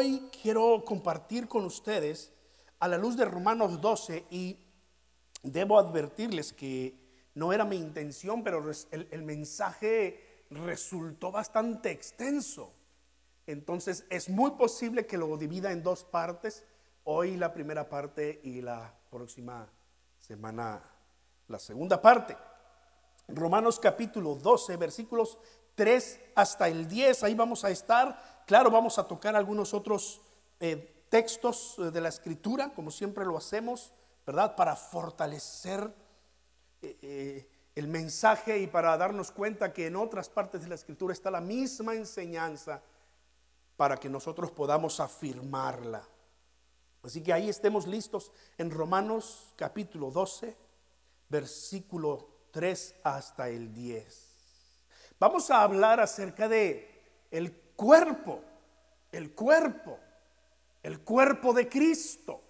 hoy quiero compartir con ustedes a la luz de Romanos 12 y debo advertirles que no era mi intención, pero el, mensaje resultó bastante extenso. Entonces es muy posible que lo divida en dos partes, hoy la primera parte y la próxima semana la segunda parte. Romanos capítulo 12, versículos 3 hasta el 10, ahí vamos a estar. Claro, vamos a tocar algunos otros eh, textos eh, de la escritura, como siempre lo hacemos, ¿verdad? Para fortalecer eh, el mensaje y para darnos cuenta que en otras partes de la escritura está la misma enseñanza para que nosotros podamos afirmarla. Así que ahí estemos listos en Romanos capítulo 12, versículo 3 hasta el 10. Vamos a hablar acerca de el cuerpo, el cuerpo, el cuerpo de Cristo.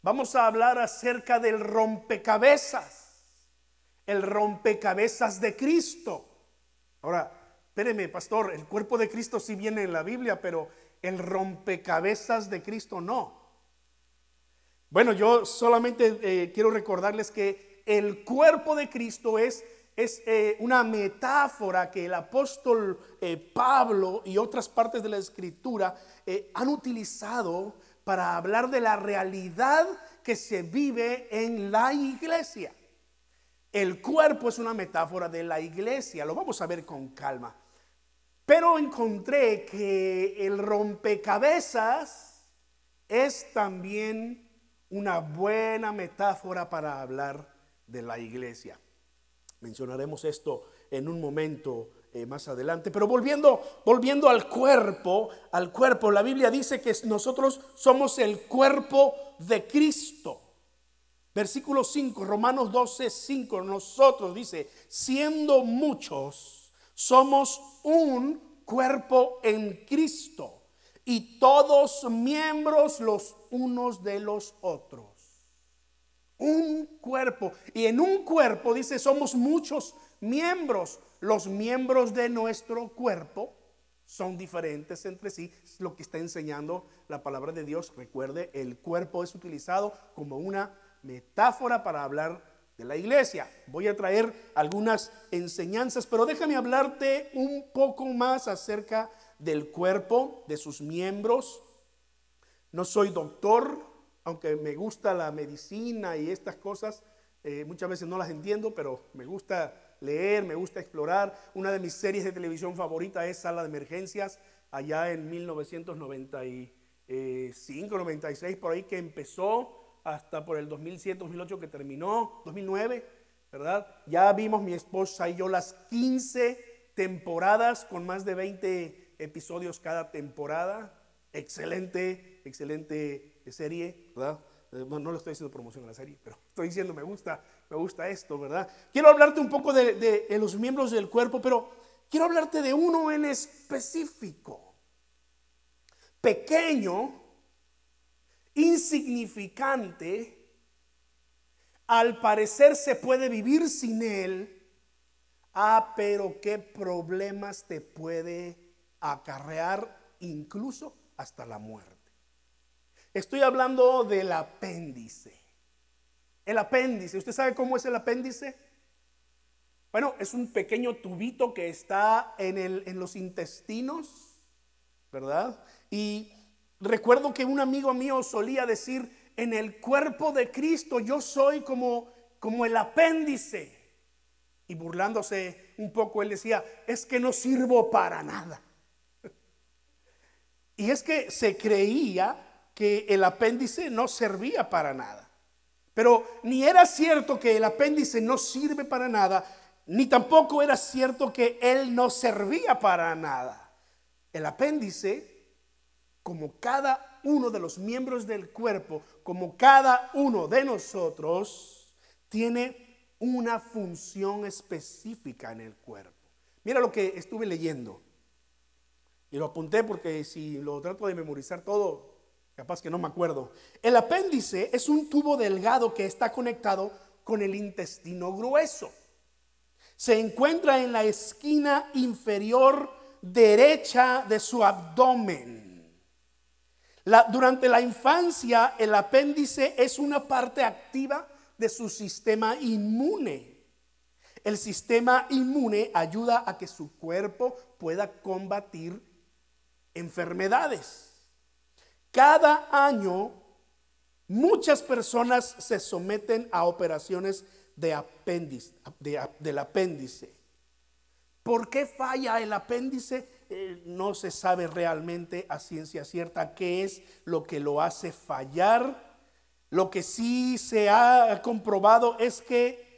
Vamos a hablar acerca del rompecabezas, el rompecabezas de Cristo. Ahora, espéreme, pastor, el cuerpo de Cristo sí viene en la Biblia, pero el rompecabezas de Cristo no. Bueno, yo solamente eh, quiero recordarles que el cuerpo de Cristo es es eh, una metáfora que el apóstol eh, Pablo y otras partes de la escritura eh, han utilizado para hablar de la realidad que se vive en la iglesia. El cuerpo es una metáfora de la iglesia, lo vamos a ver con calma. Pero encontré que el rompecabezas es también una buena metáfora para hablar de la iglesia. Mencionaremos esto en un momento eh, más adelante. Pero volviendo, volviendo al cuerpo, al cuerpo, la Biblia dice que nosotros somos el cuerpo de Cristo. Versículo 5, Romanos 12, 5, nosotros dice, siendo muchos, somos un cuerpo en Cristo y todos miembros los unos de los otros un cuerpo. Y en un cuerpo, dice, somos muchos miembros. Los miembros de nuestro cuerpo son diferentes entre sí. Es lo que está enseñando la palabra de Dios. Recuerde, el cuerpo es utilizado como una metáfora para hablar de la iglesia. Voy a traer algunas enseñanzas, pero déjame hablarte un poco más acerca del cuerpo, de sus miembros. No soy doctor, aunque me gusta la medicina y estas cosas, eh, muchas veces no las entiendo, pero me gusta leer, me gusta explorar. Una de mis series de televisión favorita es Sala de Emergencias, allá en 1995, 96, por ahí que empezó, hasta por el 2007, 2008 que terminó, 2009, ¿verdad? Ya vimos mi esposa y yo las 15 temporadas con más de 20 episodios cada temporada. Excelente, excelente serie, Eh, no, no le estoy haciendo promoción a la serie, pero estoy diciendo, me gusta, me gusta esto, ¿verdad? Quiero hablarte un poco de los miembros del cuerpo, pero quiero hablarte de uno en específico. Pequeño, insignificante, al parecer se puede vivir sin él. Ah, pero qué problemas te puede acarrear incluso hasta la muerte. Estoy hablando del apéndice. El apéndice, ¿usted sabe cómo es el apéndice? Bueno, es un pequeño tubito que está en, el, en los intestinos, ¿verdad? Y recuerdo que un amigo mío solía decir, en el cuerpo de Cristo yo soy como, como el apéndice. Y burlándose un poco, él decía, es que no sirvo para nada. Y es que se creía que el apéndice no servía para nada. Pero ni era cierto que el apéndice no sirve para nada, ni tampoco era cierto que él no servía para nada. El apéndice, como cada uno de los miembros del cuerpo, como cada uno de nosotros, tiene una función específica en el cuerpo. Mira lo que estuve leyendo. Y lo apunté porque si lo trato de memorizar todo, capaz que no me acuerdo. El apéndice es un tubo delgado que está conectado con el intestino grueso. Se encuentra en la esquina inferior derecha de su abdomen. durante la infancia, el apéndice es una parte activa de su sistema inmune. El sistema inmune ayuda a que su cuerpo pueda combatir enfermedades. Cada año muchas personas se someten a operaciones de apéndice, del apéndice. ¿Por qué falla el apéndice? Eh, no se sabe realmente a ciencia cierta qué es lo que lo hace fallar. Lo que sí se ha comprobado es que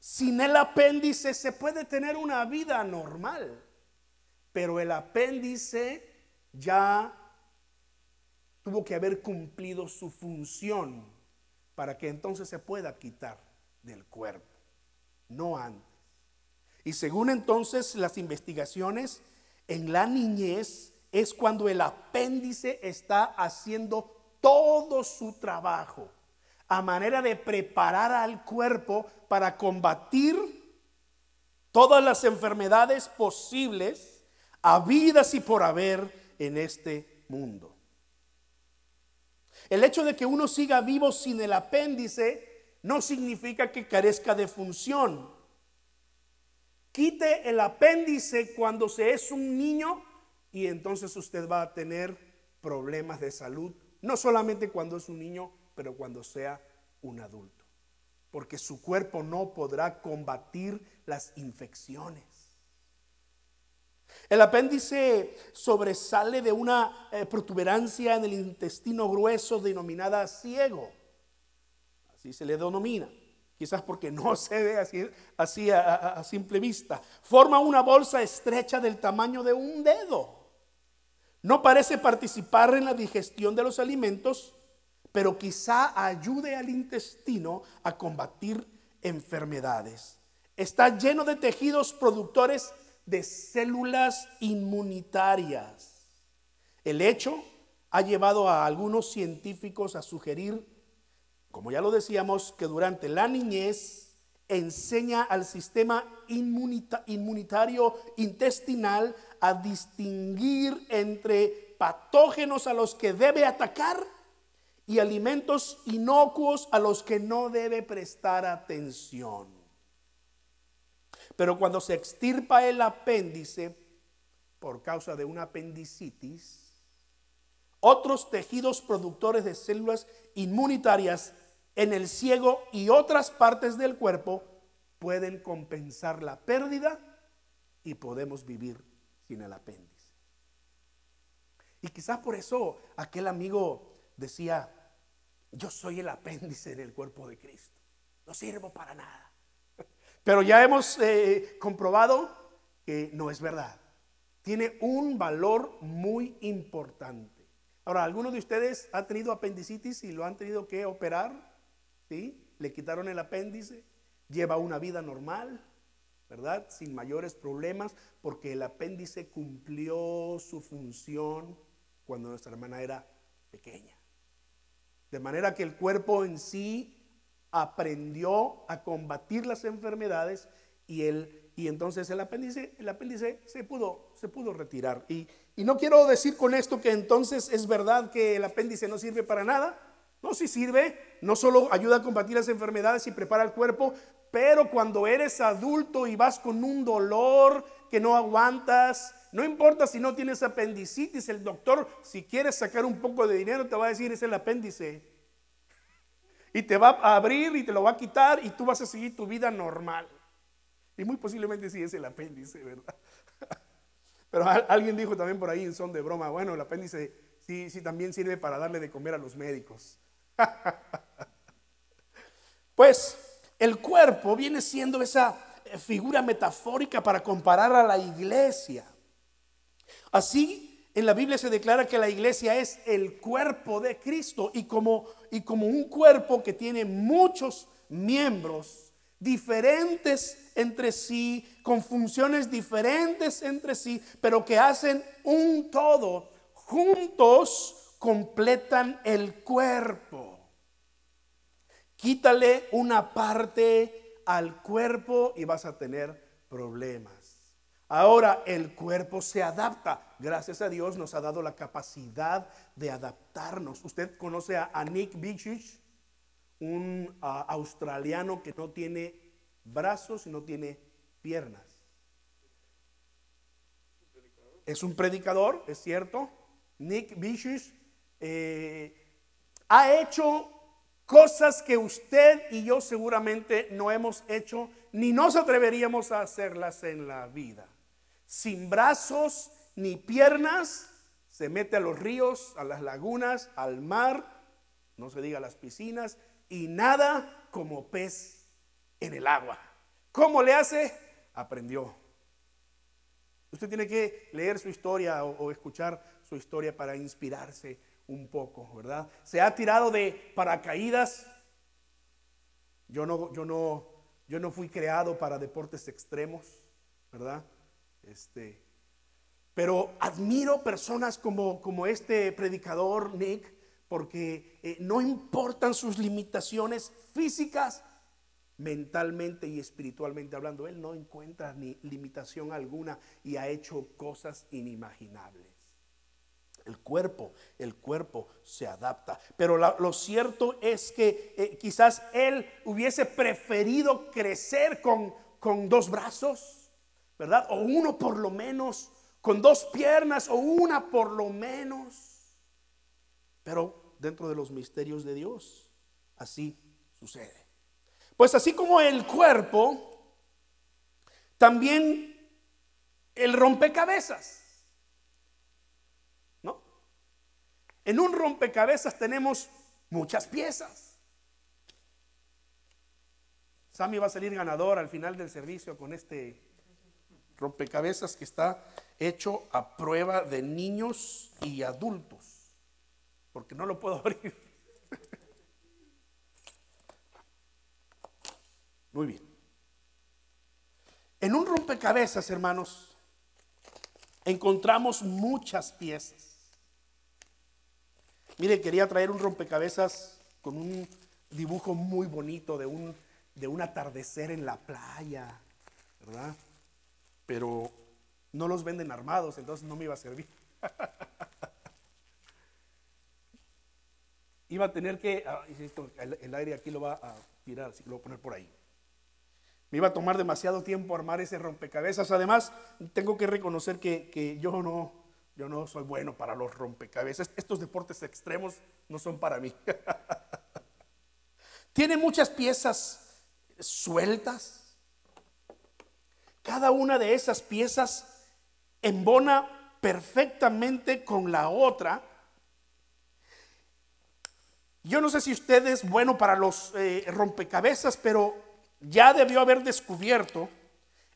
sin el apéndice se puede tener una vida normal, pero el apéndice ya tuvo que haber cumplido su función para que entonces se pueda quitar del cuerpo, no antes. Y según entonces las investigaciones, en la niñez es cuando el apéndice está haciendo todo su trabajo a manera de preparar al cuerpo para combatir todas las enfermedades posibles, habidas y por haber en este mundo. El hecho de que uno siga vivo sin el apéndice no significa que carezca de función. Quite el apéndice cuando se es un niño y entonces usted va a tener problemas de salud, no solamente cuando es un niño, pero cuando sea un adulto. Porque su cuerpo no podrá combatir las infecciones. El apéndice sobresale de una eh, protuberancia en el intestino grueso denominada ciego. Así se le denomina. Quizás porque no se ve así, así a simple vista. Forma una bolsa estrecha del tamaño de un dedo. No parece participar en la digestión de los alimentos, pero quizá ayude al intestino a combatir enfermedades. Está lleno de tejidos productores de células inmunitarias. El hecho ha llevado a algunos científicos a sugerir, como ya lo decíamos, que durante la niñez enseña al sistema inmunitario intestinal a distinguir entre patógenos a los que debe atacar y alimentos inocuos a los que no debe prestar atención. Pero cuando se extirpa el apéndice por causa de una apendicitis, otros tejidos productores de células inmunitarias en el ciego y otras partes del cuerpo pueden compensar la pérdida y podemos vivir sin el apéndice. Y quizás por eso aquel amigo decía, yo soy el apéndice del cuerpo de Cristo. No sirvo para nada. Pero ya hemos eh, comprobado que no es verdad. Tiene un valor muy importante. Ahora, ¿alguno de ustedes ha tenido apendicitis y lo han tenido que operar? ¿Sí? Le quitaron el apéndice. Lleva una vida normal, ¿verdad? Sin mayores problemas, porque el apéndice cumplió su función cuando nuestra hermana era pequeña. De manera que el cuerpo en sí aprendió a combatir las enfermedades y, el, y entonces el apéndice, el apéndice se, pudo, se pudo retirar. Y, y no quiero decir con esto que entonces es verdad que el apéndice no sirve para nada. No, sí sirve, no solo ayuda a combatir las enfermedades y prepara el cuerpo, pero cuando eres adulto y vas con un dolor que no aguantas, no importa si no tienes apendicitis, el doctor, si quieres sacar un poco de dinero, te va a decir es el apéndice. Y te va a abrir y te lo va a quitar y tú vas a seguir tu vida normal. Y muy posiblemente sí es el apéndice, ¿verdad? Pero alguien dijo también por ahí en son de broma, bueno, el apéndice sí, sí también sirve para darle de comer a los médicos. Pues el cuerpo viene siendo esa figura metafórica para comparar a la iglesia. Así, en la Biblia se declara que la iglesia es el cuerpo de Cristo y como, y como un cuerpo que tiene muchos miembros diferentes entre sí, con funciones diferentes entre sí, pero que hacen un todo, juntos completan el cuerpo. Quítale una parte al cuerpo y vas a tener problemas. Ahora el cuerpo se adapta. Gracias a Dios nos ha dado la capacidad de adaptarnos. Usted conoce a, Nick Vujicic, un ah, australiano que no tiene brazos y no tiene piernas. Es un predicador, es cierto. Nick Vujicic eh, ha hecho cosas que usted y yo seguramente no hemos hecho ni nos atreveríamos a hacerlas en la vida sin brazos ni piernas, se mete a los ríos, a las lagunas, al mar, no se diga las piscinas, y nada como pez en el agua. ¿Cómo le hace? Aprendió. Usted tiene que leer su historia o, escuchar su historia para inspirarse un poco, ¿verdad? Se ha tirado de paracaídas. Yo no, yo no, yo no fui creado para deportes extremos, ¿verdad? Este, pero admiro personas como, como este predicador Nick, porque eh, no importan sus limitaciones físicas, mentalmente y espiritualmente hablando. Él no encuentra ni limitación alguna y ha hecho cosas inimaginables. El cuerpo, el cuerpo se adapta. Pero lo cierto es que eh, quizás él hubiese preferido crecer con, con dos brazos ¿verdad? O uno por lo menos, con dos piernas o una por lo menos. Pero dentro de los misterios de Dios, así sucede. Pues así como el cuerpo, también el rompecabezas. ¿No? En un rompecabezas tenemos muchas piezas. Sammy va a salir ganador al final del servicio con este rompecabezas que está hecho a prueba de niños y adultos, porque no lo puedo abrir. Muy bien. En un rompecabezas, hermanos, encontramos muchas piezas. Mire, quería traer un rompecabezas con un dibujo muy bonito de un, de un atardecer en la playa, ¿verdad? Pero no los venden armados, entonces no me iba a servir. iba a tener que, ah, el, aire aquí lo va a tirar, así que lo voy a poner por ahí. Me iba a tomar demasiado tiempo armar ese rompecabezas. Además, tengo que reconocer que, yo, no, yo no soy bueno para los rompecabezas. Estos deportes extremos no son para mí. Tiene muchas piezas sueltas, cada una de esas piezas embona perfectamente con la otra. Yo no sé si usted es bueno para los eh, rompecabezas, pero ya debió haber descubierto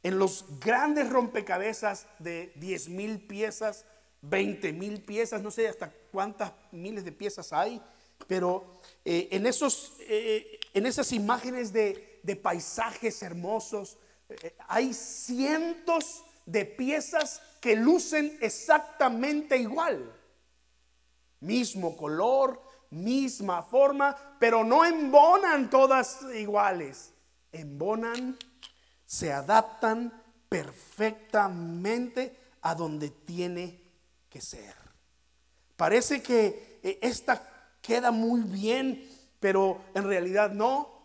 en los grandes rompecabezas de 10 mil piezas, 20 mil piezas, no sé hasta cuántas miles de piezas hay, pero eh, en, esos, eh, en esas imágenes de, de paisajes hermosos, hay cientos de piezas que lucen exactamente igual. Mismo color, misma forma, pero no embonan todas iguales. Embonan, se adaptan perfectamente a donde tiene que ser. Parece que eh, esta queda muy bien, pero en realidad no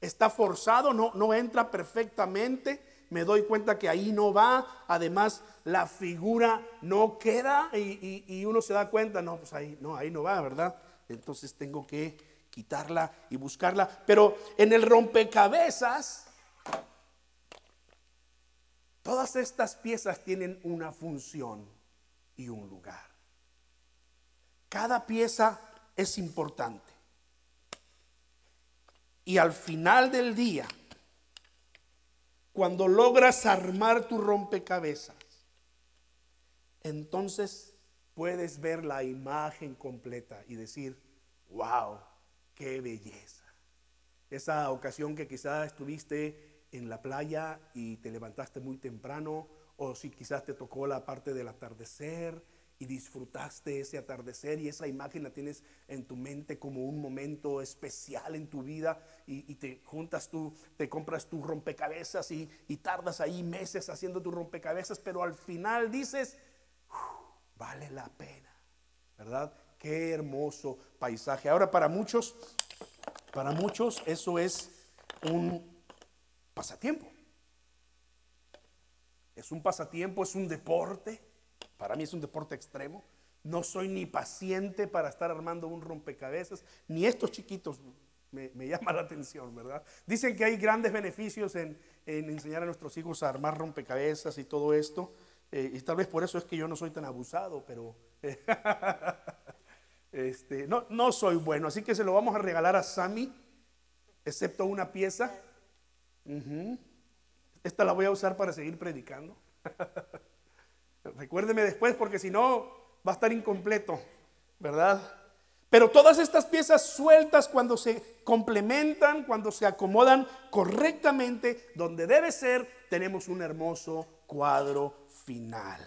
está forzado, no, no entra perfectamente. Me doy cuenta que ahí no va. Además, la figura no queda y, uno se da cuenta, no, pues ahí no, ahí no va, ¿verdad? Entonces tengo que quitarla y buscarla. Pero en el rompecabezas, todas estas piezas tienen una función y un lugar. Cada pieza es importante. Y al final del día, cuando logras armar tu rompecabezas, entonces puedes ver la imagen completa y decir, wow, qué belleza. Esa ocasión que quizás estuviste en la playa y te levantaste muy temprano, o si quizás te tocó la parte del atardecer y disfrutaste ese atardecer y esa imagen la tienes en tu mente como un momento especial en tu vida y, te juntas tú, te compras tu rompecabezas y, tardas ahí meses haciendo tu rompecabezas, pero al final dices, vale la pena, ¿verdad? Qué hermoso paisaje. Ahora para muchos, para muchos eso es un pasatiempo. Es un pasatiempo, es un deporte para mí es un deporte extremo. No soy ni paciente para estar armando un rompecabezas, ni estos chiquitos me, me llama la atención, ¿verdad? Dicen que hay grandes beneficios en, enseñar a nuestros hijos a armar rompecabezas y todo esto. Eh, y tal vez por eso es que yo no soy tan abusado, pero este, no, no soy bueno. Así que se lo vamos a regalar a Sammy, excepto una pieza. Esta la voy a usar para seguir predicando. Recuérdeme después porque si no va a estar incompleto, ¿verdad? Pero todas estas piezas sueltas cuando se complementan, cuando se acomodan correctamente donde debe ser, tenemos un hermoso cuadro final.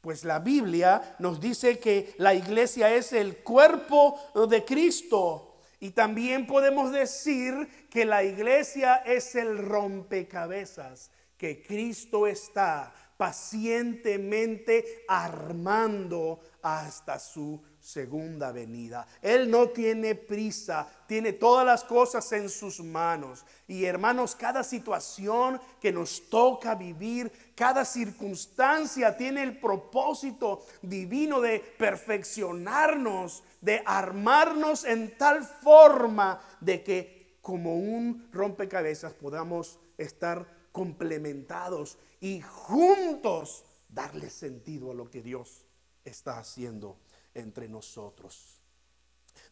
Pues la Biblia nos dice que la iglesia es el cuerpo de Cristo. Y también podemos decir que la iglesia es el rompecabezas que Cristo está pacientemente armando hasta su segunda venida. Él no tiene prisa, tiene todas las cosas en sus manos. Y hermanos, cada situación que nos toca vivir, cada circunstancia tiene el propósito divino de perfeccionarnos, de armarnos en tal forma de que como un rompecabezas podamos estar complementados y juntos darle sentido a lo que Dios está haciendo entre nosotros.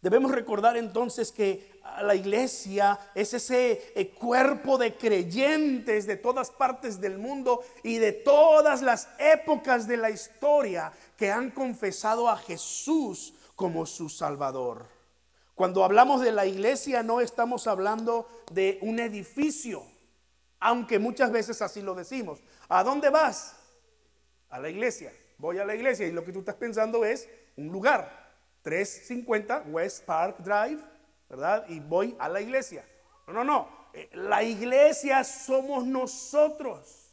Debemos recordar entonces que la iglesia es ese eh, cuerpo de creyentes de todas partes del mundo y de todas las épocas de la historia que han confesado a Jesús como su Salvador. Cuando hablamos de la iglesia no estamos hablando de un edificio, aunque muchas veces así lo decimos. ¿A dónde vas? A la iglesia. Voy a la iglesia y lo que tú estás pensando es un lugar. 350 West Park Drive, ¿verdad? Y voy a la iglesia. No, no, no. Eh, la iglesia somos nosotros.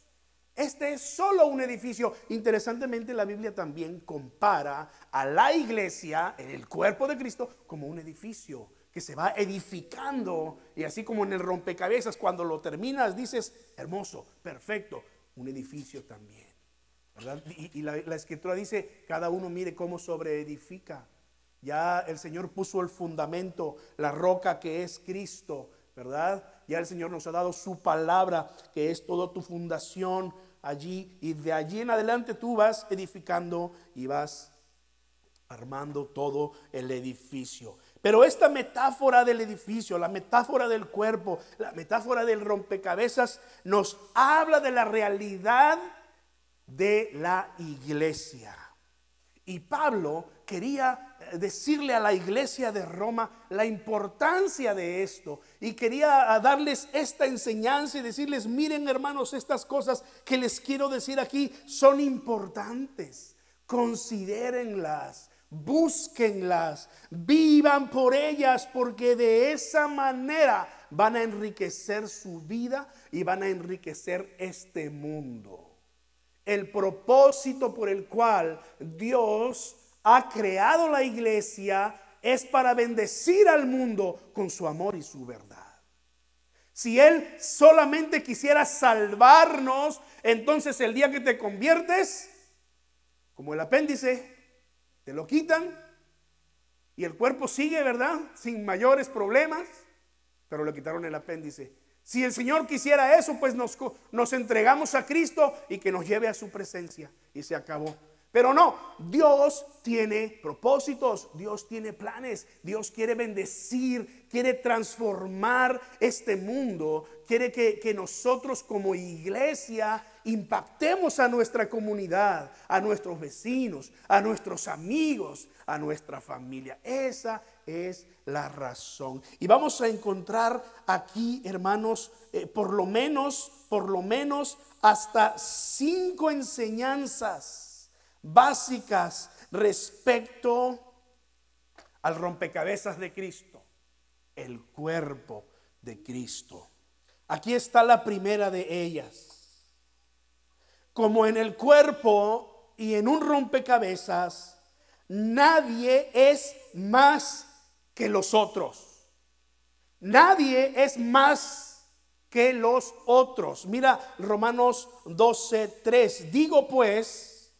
Este es solo un edificio. Interesantemente, la Biblia también compara a la iglesia, el cuerpo de Cristo, como un edificio que se va edificando. Y así como en el rompecabezas, cuando lo terminas, dices, hermoso, perfecto, un edificio también. Y, la, escritura dice, cada uno mire cómo sobreedifica. Ya el Señor puso el fundamento, la roca que es Cristo, ¿verdad? Ya el Señor nos ha dado su palabra, que es toda tu fundación allí. Y de allí en adelante tú vas edificando y vas armando todo el edificio. Pero esta metáfora del edificio, la metáfora del cuerpo, la metáfora del rompecabezas, nos habla de la realidad de la iglesia. Y Pablo quería eh, decirle a la iglesia de Roma la importancia de esto y quería ah, darles esta enseñanza y decirles, miren hermanos, estas cosas que les quiero decir aquí son importantes, considérenlas búsquenlas, vivan por ellas, porque de esa manera van a enriquecer su vida y van a enriquecer este mundo. El propósito por el cual Dios ha creado la iglesia es para bendecir al mundo con su amor y su verdad. Si Él solamente quisiera salvarnos, entonces el día que te conviertes, como el apéndice, te lo quitan y el cuerpo sigue, ¿verdad? Sin mayores problemas, pero le quitaron el apéndice. Si el Señor quisiera eso, pues nos, entregamos a Cristo y que nos lleve a su presencia. Y se acabó. Pero no, Dios tiene propósitos, Dios tiene planes, Dios quiere bendecir, quiere transformar este mundo, quiere que, nosotros como iglesia impactemos a nuestra comunidad, a nuestros vecinos, a nuestros amigos, a nuestra familia. Esa es la razón. Y vamos a encontrar aquí, hermanos, eh, por lo menos, por lo menos hasta cinco enseñanzas básicas respecto al rompecabezas de Cristo, el cuerpo de Cristo. Aquí está la primera de ellas. Como en el cuerpo y en un rompecabezas, nadie es más que los otros. Nadie es más que los otros. Mira Romanos 12, 3. Digo pues,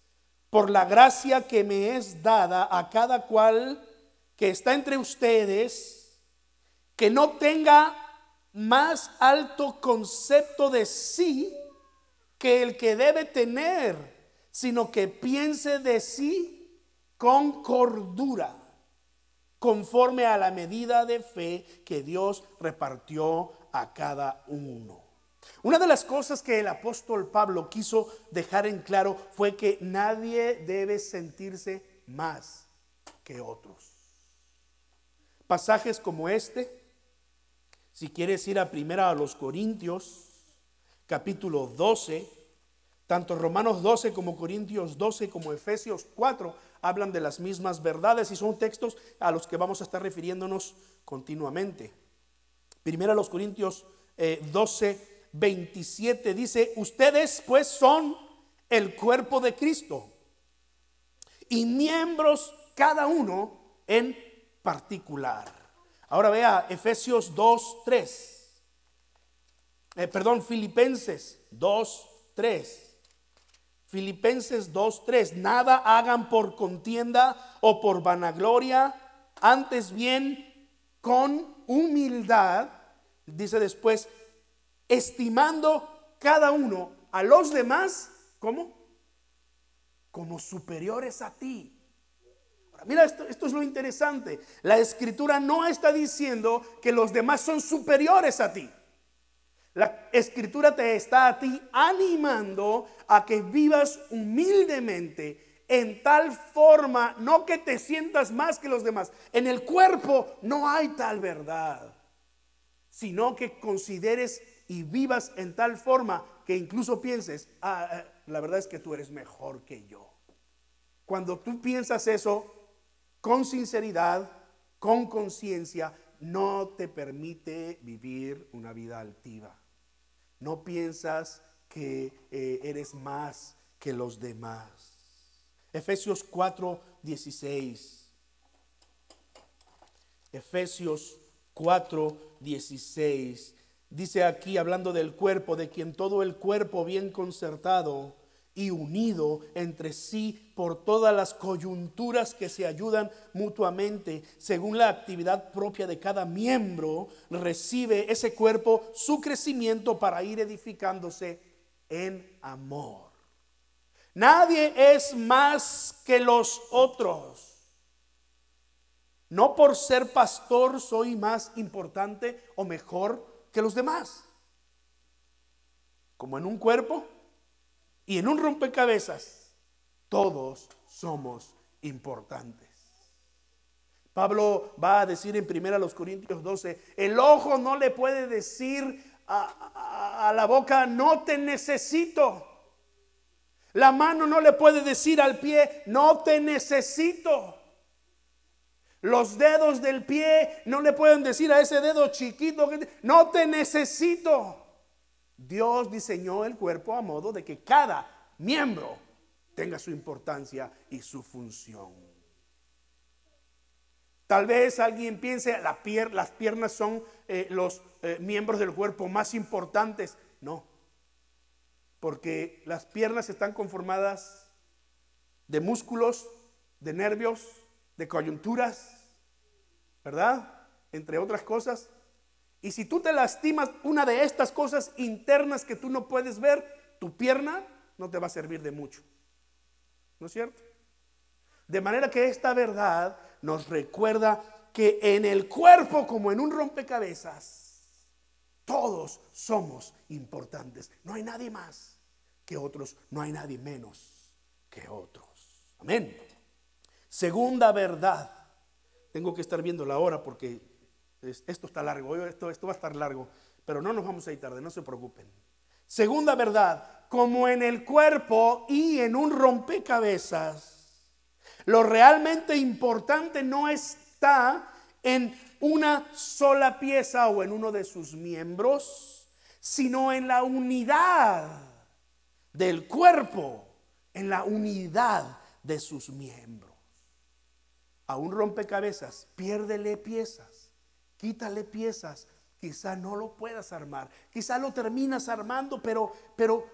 por la gracia que me es dada a cada cual que está entre ustedes, que no tenga más alto concepto de sí que el que debe tener, sino que piense de sí con cordura, conforme a la medida de fe que Dios repartió a cada uno. Una de las cosas que el apóstol Pablo quiso dejar en claro fue que nadie debe sentirse más que otros. Pasajes como este, si quieres ir a primera a los Corintios, capítulo 12, tanto Romanos 12 como Corintios 12 como Efesios 4 hablan de las mismas verdades y son textos a los que vamos a estar refiriéndonos continuamente. Primera a los Corintios 12, 27 dice, ustedes pues son el cuerpo de Cristo y miembros cada uno en particular. Ahora vea Efesios 2, 3. Eh, perdón, Filipenses 2, 3. Filipenses 2, 3. Nada hagan por contienda o por vanagloria, antes bien con humildad, dice después, estimando cada uno a los demás, ¿cómo? Como superiores a ti. Mira, esto, esto, es lo interesante. La escritura no está diciendo que los demás son superiores a ti. La escritura te está a ti animando a que vivas humildemente en tal forma, no que te sientas más que los demás. En el cuerpo no hay tal verdad, sino que consideres y vivas en tal forma que incluso pienses, ah, ah la verdad es que tú eres mejor que yo. Cuando tú piensas eso, con sinceridad, con conciencia, no te permite vivir una vida altiva. No piensas que eh, eres más que los demás. Efesios 4, 16. Efesios 4, 16. Dice aquí, hablando del cuerpo, de quien todo el cuerpo bien concertado y unido entre sí por todas las coyunturas que se ayudan mutuamente según la actividad propia de cada miembro, recibe ese cuerpo su crecimiento para ir edificándose en amor. Nadie es más que los otros. No por ser pastor soy más importante o mejor que los demás. Como en un cuerpo, y en un rompecabezas, todos somos importantes. Pablo va a decir en 1 Corintios 12, el ojo no le puede decir a, a, la boca, no te necesito. La mano no le puede decir al pie, no te necesito. Los dedos del pie no le pueden decir a ese dedo chiquito, no te necesito. Dios diseñó el cuerpo a modo de que cada miembro tenga su importancia y su función. Tal vez alguien piense, la las piernas son eh, los eh, miembros del cuerpo más importantes. No, porque las piernas están conformadas de músculos, de nervios, de coyunturas, ¿verdad? Entre otras cosas. Y si tú te lastimas una de estas cosas internas que tú no puedes ver, tu pierna no te va a servir de mucho. ¿No es cierto? De manera que esta verdad nos recuerda que en el cuerpo como en un rompecabezas, todos somos importantes. No hay nadie más que otros, no hay nadie menos que otros. Amén. Segunda verdad. Tengo que estar viendo la hora porque esto está largo, esto, esto va a estar largo, pero no nos vamos a ir tarde, no se preocupen. Segunda verdad, como en el cuerpo y en un rompecabezas, lo realmente importante no está en una sola pieza o en uno de sus miembros, sino en la unidad del cuerpo, en la unidad de sus miembros. A un rompecabezas, piérdele piezas, quítale piezas, quizá no lo puedas armar, quizá lo terminas armando, pero, pero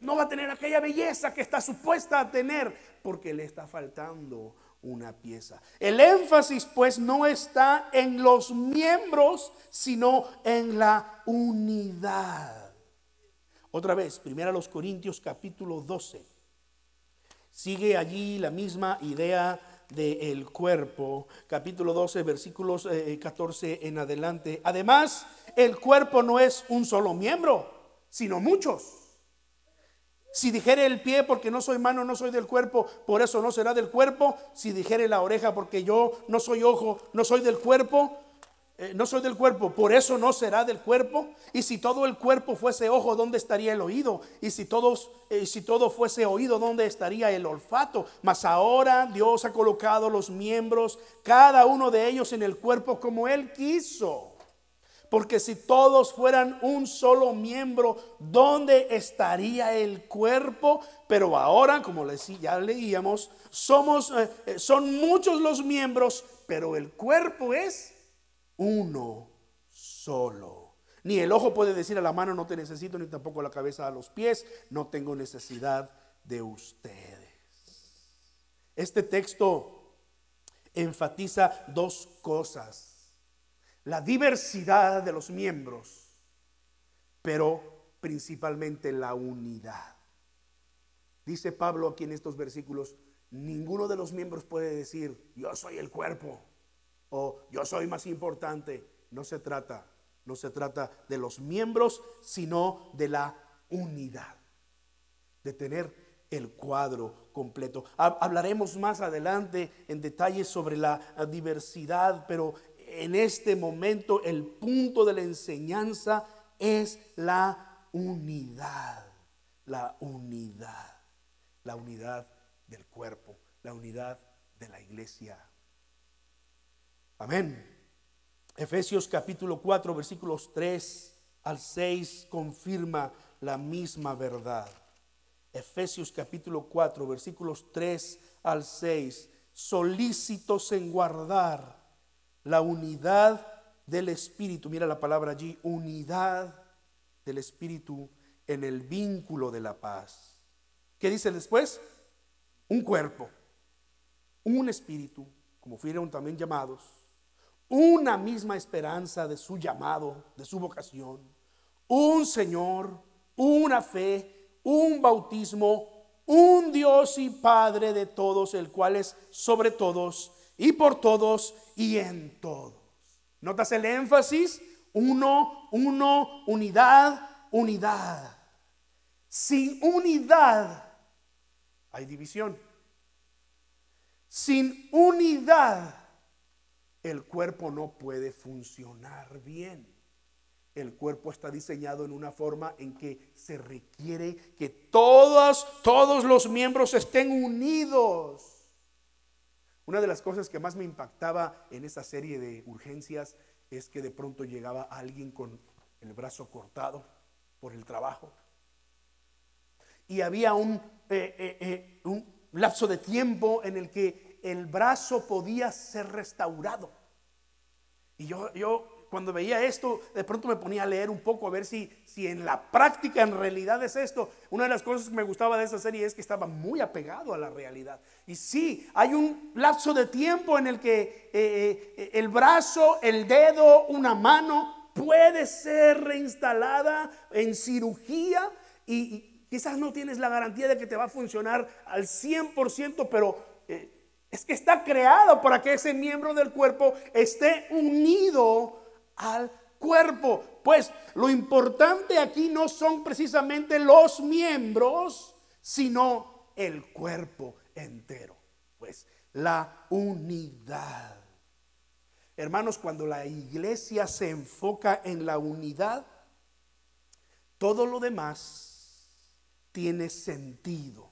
no va a tener aquella belleza que está supuesta a tener, porque le está faltando una pieza. El énfasis pues no está en los miembros, sino en la unidad. Otra vez, primero los Corintios capítulo 12. Sigue allí la misma idea del cuerpo, capítulo 12, versículos 14 eh, en adelante. Además, el cuerpo no es un solo miembro, sino muchos. Si dijere el pie porque no soy mano, no soy del cuerpo, por eso no será del cuerpo. Si dijere la oreja porque yo no soy ojo, no soy del cuerpo, eh, no soy del cuerpo, por eso no será del cuerpo. Y si todo el cuerpo fuese ojo, ¿dónde estaría el oído? Y si, todos, eh, si todo fuese oído, ¿dónde estaría el olfato? Mas ahora Dios ha colocado los miembros, cada uno de ellos en el cuerpo como Él quiso. Porque si todos fueran un solo miembro, ¿dónde estaría el cuerpo? Pero ahora, como ya leíamos, somos, eh, son muchos los miembros, pero el cuerpo es uno solo. Ni el ojo puede decir a la mano, no te necesito, ni tampoco la cabeza a los pies, no tengo necesidad de ustedes. Este texto enfatiza dos cosas la diversidad de los miembros, pero principalmente la unidad. Dice Pablo aquí en estos versículos, ninguno de los miembros puede decir, yo soy el cuerpo o yo soy más importante. No se trata, no se trata de los miembros, sino de la unidad, de tener el cuadro completo. Hablaremos más adelante en detalle sobre la diversidad, pero en este momento el punto de la enseñanza es la unidad, la unidad, la unidad del cuerpo, la unidad de la iglesia. Amén. Efesios capítulo 4 versículos 3 al 6 confirma la misma verdad. Efesios capítulo 4 versículos 3 al 6 solícitos en guardar la unidad del Espíritu, mira la palabra allí, unidad del Espíritu en el vínculo de la paz. ¿Qué dice después? Un cuerpo, un espíritu, como fueron también llamados, una misma esperanza de su llamado, de su vocación, un Señor, una fe, un bautismo, un Dios y Padre de todos, el cual es sobre todos y por todos y en todos. ¿Notas el énfasis? Uno, uno, unidad, unidad. Sin unidad hay división. Sin unidad el cuerpo no puede funcionar bien. El cuerpo está diseñado en una forma en que se requiere que todos, todos los miembros estén unidos. Una de las cosas que más me impactaba en esa serie de urgencias es que de pronto llegaba alguien con el brazo cortado por el trabajo. Y había un, eh, eh, eh, un lapso de tiempo en el que el brazo podía ser restaurado. Y yo, yo cuando veía esto, de pronto me ponía a leer un poco a ver si, si en la práctica en realidad es esto. Una de las cosas que me gustaba de esa serie es que estaba muy apegado a la realidad. Y sí, hay un lapso de tiempo en el que eh, eh, el brazo, el dedo, una mano puede ser reinstalada en cirugía y, quizás no tienes la garantía de que te va a funcionar al 100%, pero... Es que está creado para que ese miembro del cuerpo esté unido al cuerpo. Pues lo importante aquí no son precisamente los miembros, sino el cuerpo entero. Pues la unidad. Hermanos, cuando la iglesia se enfoca en la unidad, todo lo demás tiene sentido.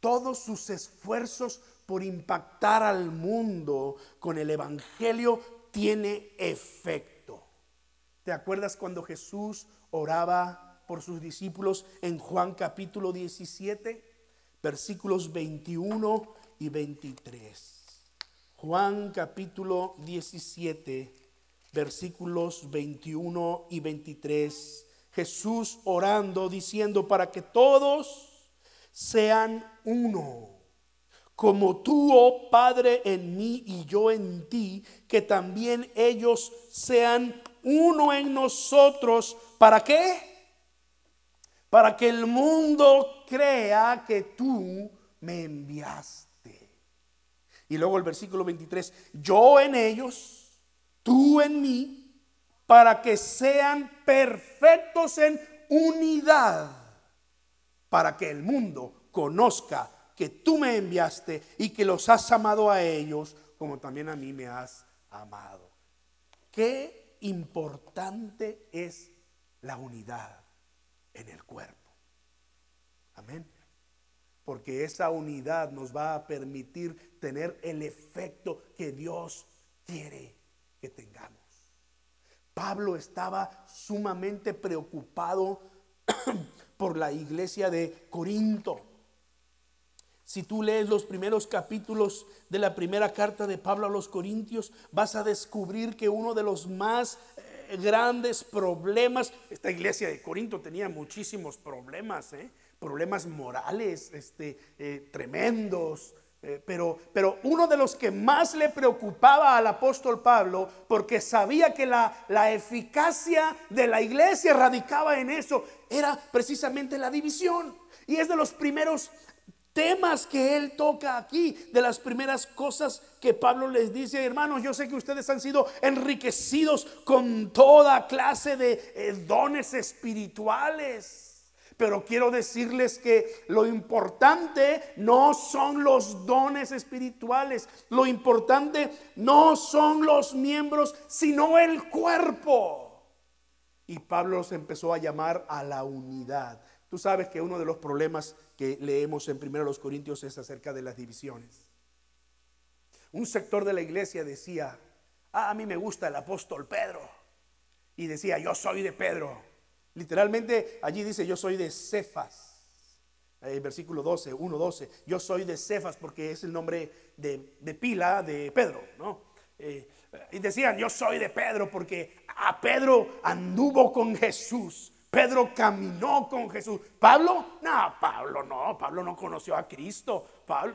Todos sus esfuerzos por impactar al mundo con el Evangelio tiene efecto. ¿Te acuerdas cuando Jesús oraba por sus discípulos en Juan capítulo 17, versículos 21 y 23? Juan capítulo 17, versículos 21 y 23. Jesús orando, diciendo, para que todos sean uno, como tú, oh Padre, en mí y yo en ti, que también ellos sean uno en nosotros. ¿Para qué? Para que el mundo crea que tú me enviaste. Y luego el versículo 23, yo en ellos, tú en mí, para que sean perfectos en unidad, para que el mundo conozca que tú me enviaste y que los has amado a ellos como también a mí me has amado. Qué importante es la unidad en el cuerpo. Amén porque esa unidad nos va a permitir tener el efecto que Dios quiere que tengamos. Pablo estaba sumamente preocupado por la iglesia de Corinto. Si tú lees los primeros capítulos de la primera carta de Pablo a los Corintios, vas a descubrir que uno de los más eh, grandes problemas, esta iglesia de Corinto tenía muchísimos problemas, ¿eh? problemas morales este, eh, tremendos. Pero, pero uno de los que más le preocupaba al apóstol Pablo, porque sabía que la, la eficacia de la iglesia radicaba en eso, era precisamente la división. Y es de los primeros temas que él toca aquí, de las primeras cosas que Pablo les dice, hermanos, yo sé que ustedes han sido enriquecidos con toda clase de eh, dones espirituales. Pero quiero decirles que lo importante no son los dones espirituales. Lo importante no son los miembros, sino el cuerpo. Y Pablo se empezó a llamar a la unidad. Tú sabes que uno de los problemas que leemos en 1 Corintios es acerca de las divisiones. Un sector de la iglesia decía, ah, a mí me gusta el apóstol Pedro. Y decía, yo soy de Pedro. Literalmente allí dice, yo soy de Cefas. El versículo 12, 1, 12. Yo soy de Cefas porque es el nombre de, pila de Pedro, ¿no? Eh, y decían, yo soy de Pedro porque a Pedro anduvo con Jesús. Pedro caminó con Jesús. Pablo, no, Pablo no, Pablo no conoció a Cristo.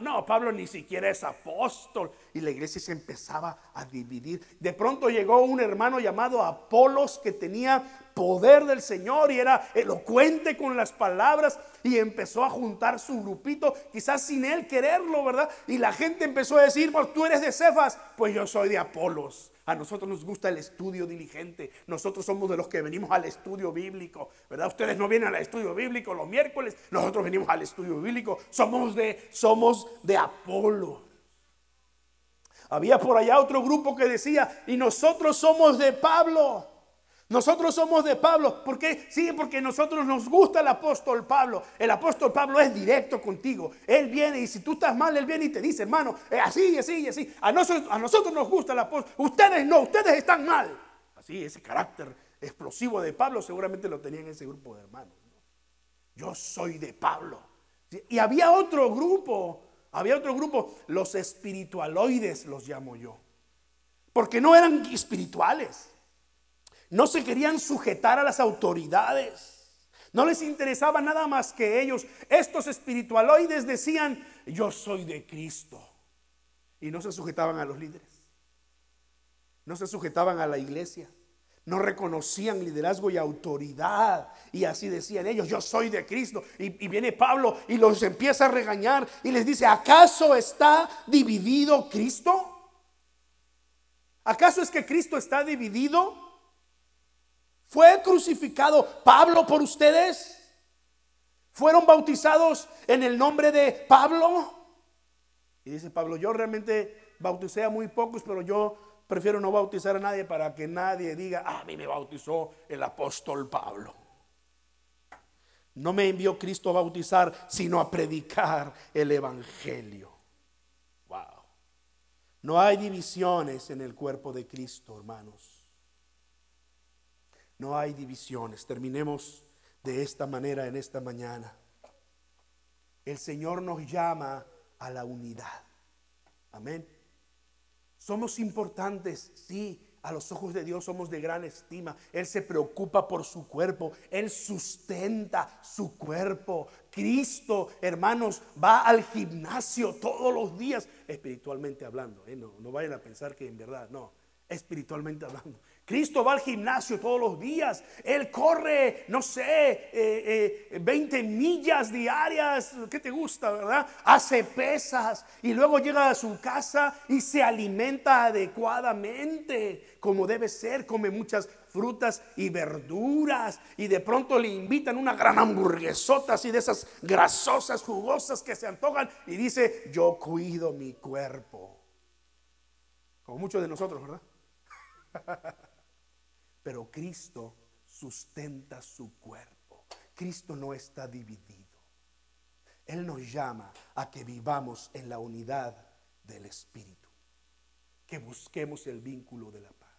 No, Pablo ni siquiera es apóstol. Y la iglesia se empezaba a dividir. De pronto llegó un hermano llamado Apolos que tenía poder del Señor y era elocuente con las palabras y empezó a juntar su grupito, quizás sin él quererlo, ¿verdad? Y la gente empezó a decir, pues tú eres de Cefas, pues yo soy de Apolos. A nosotros nos gusta el estudio diligente. Nosotros somos de los que venimos al estudio bíblico, ¿verdad? Ustedes no vienen al estudio bíblico los miércoles, nosotros venimos al estudio bíblico. Somos de somos de Apolo. Había por allá otro grupo que decía, "Y nosotros somos de Pablo." Nosotros somos de Pablo. ¿Por qué? Sí, porque nosotros nos gusta el apóstol Pablo. El apóstol Pablo es directo contigo. Él viene y si tú estás mal, él viene y te dice, hermano, así, así, así. A nosotros, a nosotros nos gusta el apóstol. Ustedes no, ustedes están mal. Así, ese carácter explosivo de Pablo seguramente lo tenía en ese grupo de hermanos. Yo soy de Pablo. Y había otro grupo, había otro grupo, los espiritualoides los llamo yo. Porque no eran espirituales. No se querían sujetar a las autoridades. No les interesaba nada más que ellos. Estos espiritualoides decían, yo soy de Cristo. Y no se sujetaban a los líderes. No se sujetaban a la iglesia. No reconocían liderazgo y autoridad. Y así decían ellos, yo soy de Cristo. Y, viene Pablo y los empieza a regañar y les dice, ¿acaso está dividido Cristo? ¿Acaso es que Cristo está dividido? ¿Fue crucificado Pablo por ustedes? ¿Fueron bautizados en el nombre de Pablo? Y dice Pablo, yo realmente bauticé a muy pocos, pero yo prefiero no bautizar a nadie para que nadie diga, ah, a mí me bautizó el apóstol Pablo. No me envió Cristo a bautizar, sino a predicar el Evangelio. Wow. No hay divisiones en el cuerpo de Cristo, hermanos. No hay divisiones. Terminemos de esta manera en esta mañana. El Señor nos llama a la unidad. Amén. Somos importantes, sí, a los ojos de Dios somos de gran estima. Él se preocupa por su cuerpo. Él sustenta su cuerpo. Cristo, hermanos, va al gimnasio todos los días, espiritualmente hablando. ¿eh? No, no vayan a pensar que en verdad, no, espiritualmente hablando. Cristo va al gimnasio todos los días. Él corre, no sé, 20 eh, eh, millas diarias. ¿Qué te gusta, verdad? Hace pesas y luego llega a su casa y se alimenta adecuadamente, como debe ser. Come muchas frutas y verduras. Y de pronto le invitan una gran hamburguesota así de esas grasosas, jugosas que se antojan. Y dice, yo cuido mi cuerpo. Como muchos de nosotros, ¿verdad? Pero Cristo sustenta su cuerpo. Cristo no está dividido. Él nos llama a que vivamos en la unidad del Espíritu. Que busquemos el vínculo de la paz.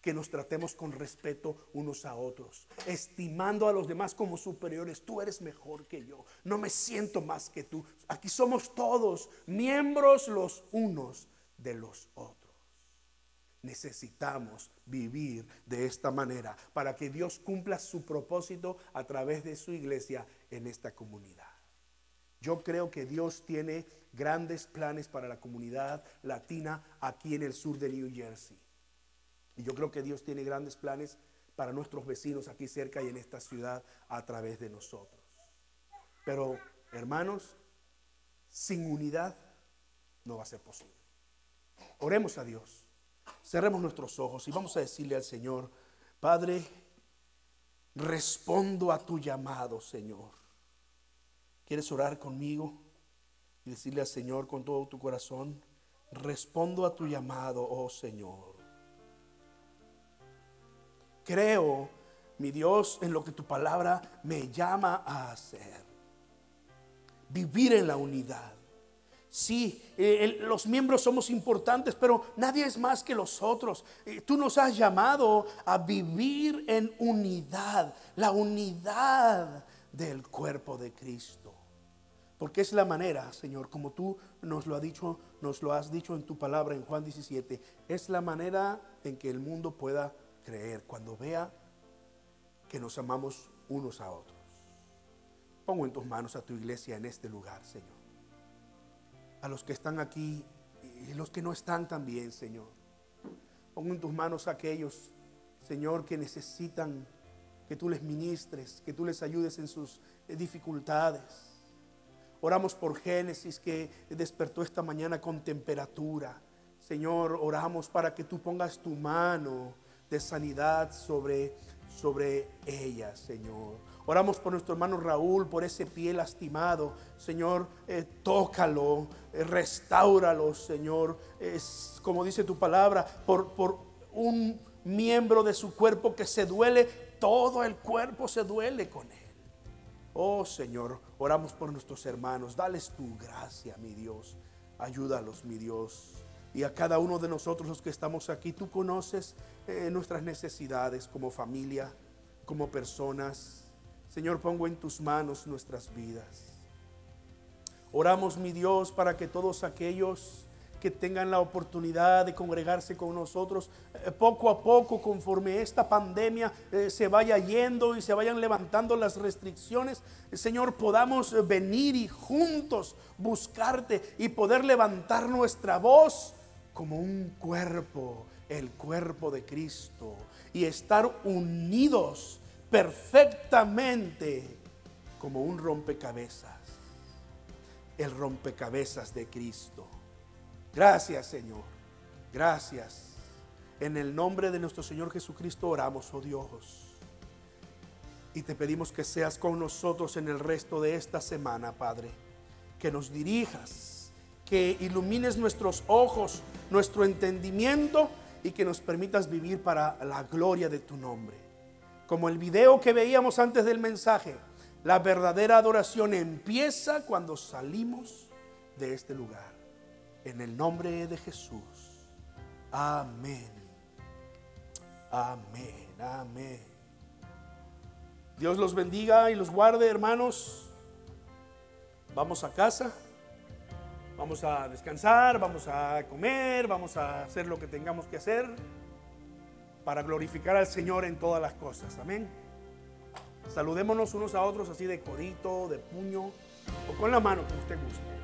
Que nos tratemos con respeto unos a otros, estimando a los demás como superiores. Tú eres mejor que yo. No me siento más que tú. Aquí somos todos miembros los unos de los otros. Necesitamos vivir de esta manera para que Dios cumpla su propósito a través de su iglesia en esta comunidad. Yo creo que Dios tiene grandes planes para la comunidad latina aquí en el sur de New Jersey. Y yo creo que Dios tiene grandes planes para nuestros vecinos aquí cerca y en esta ciudad a través de nosotros. Pero, hermanos, sin unidad no va a ser posible. Oremos a Dios. Cerremos nuestros ojos y vamos a decirle al Señor, Padre, respondo a tu llamado, Señor. ¿Quieres orar conmigo y decirle al Señor con todo tu corazón? Respondo a tu llamado, oh Señor. Creo, mi Dios, en lo que tu palabra me llama a hacer. Vivir en la unidad Sí, eh, los miembros somos importantes, pero nadie es más que los otros. Eh, tú nos has llamado a vivir en unidad, la unidad del cuerpo de Cristo. Porque es la manera, Señor, como tú nos lo, has dicho, nos lo has dicho en tu palabra en Juan 17, es la manera en que el mundo pueda creer cuando vea que nos amamos unos a otros. Pongo en tus manos a tu iglesia en este lugar, Señor a los que están aquí y los que no están también, Señor. Pongo en tus manos a aquellos, Señor, que necesitan que tú les ministres, que tú les ayudes en sus dificultades. Oramos por Génesis que despertó esta mañana con temperatura. Señor, oramos para que tú pongas tu mano de sanidad sobre, sobre ella, Señor. Oramos por nuestro hermano Raúl, por ese pie lastimado. Señor, eh, tócalo, eh, Señor. Es como dice tu palabra, por, por un miembro de su cuerpo que se duele, todo el cuerpo se duele con él. Oh Señor, oramos por nuestros hermanos. Dales tu gracia, mi Dios. Ayúdalos, mi Dios. Y a cada uno de nosotros los que estamos aquí, tú conoces eh, nuestras necesidades como familia, como personas. Señor, pongo en tus manos nuestras vidas. Oramos, mi Dios, para que todos aquellos que tengan la oportunidad de congregarse con nosotros, eh, poco a poco, conforme esta pandemia eh, se vaya yendo y se vayan levantando las restricciones, Señor, podamos venir y juntos buscarte y poder levantar nuestra voz como un cuerpo, el cuerpo de Cristo, y estar unidos perfectamente como un rompecabezas, el rompecabezas de Cristo. Gracias Señor, gracias. En el nombre de nuestro Señor Jesucristo oramos, oh Dios. Y te pedimos que seas con nosotros en el resto de esta semana, Padre. Que nos dirijas, que ilumines nuestros ojos, nuestro entendimiento y que nos permitas vivir para la gloria de tu nombre como el video que veíamos antes del mensaje, La verdadera adoración empieza cuando salimos de este lugar. En el nombre de Jesús. Amén. Amén. Amén. Dios los bendiga y los guarde, hermanos. Vamos a casa. Vamos a descansar, vamos a comer, vamos a hacer lo que tengamos que hacer para glorificar al Señor en todas las cosas. Amén. Saludémonos unos a otros así de codito, de puño o con la mano, como usted guste.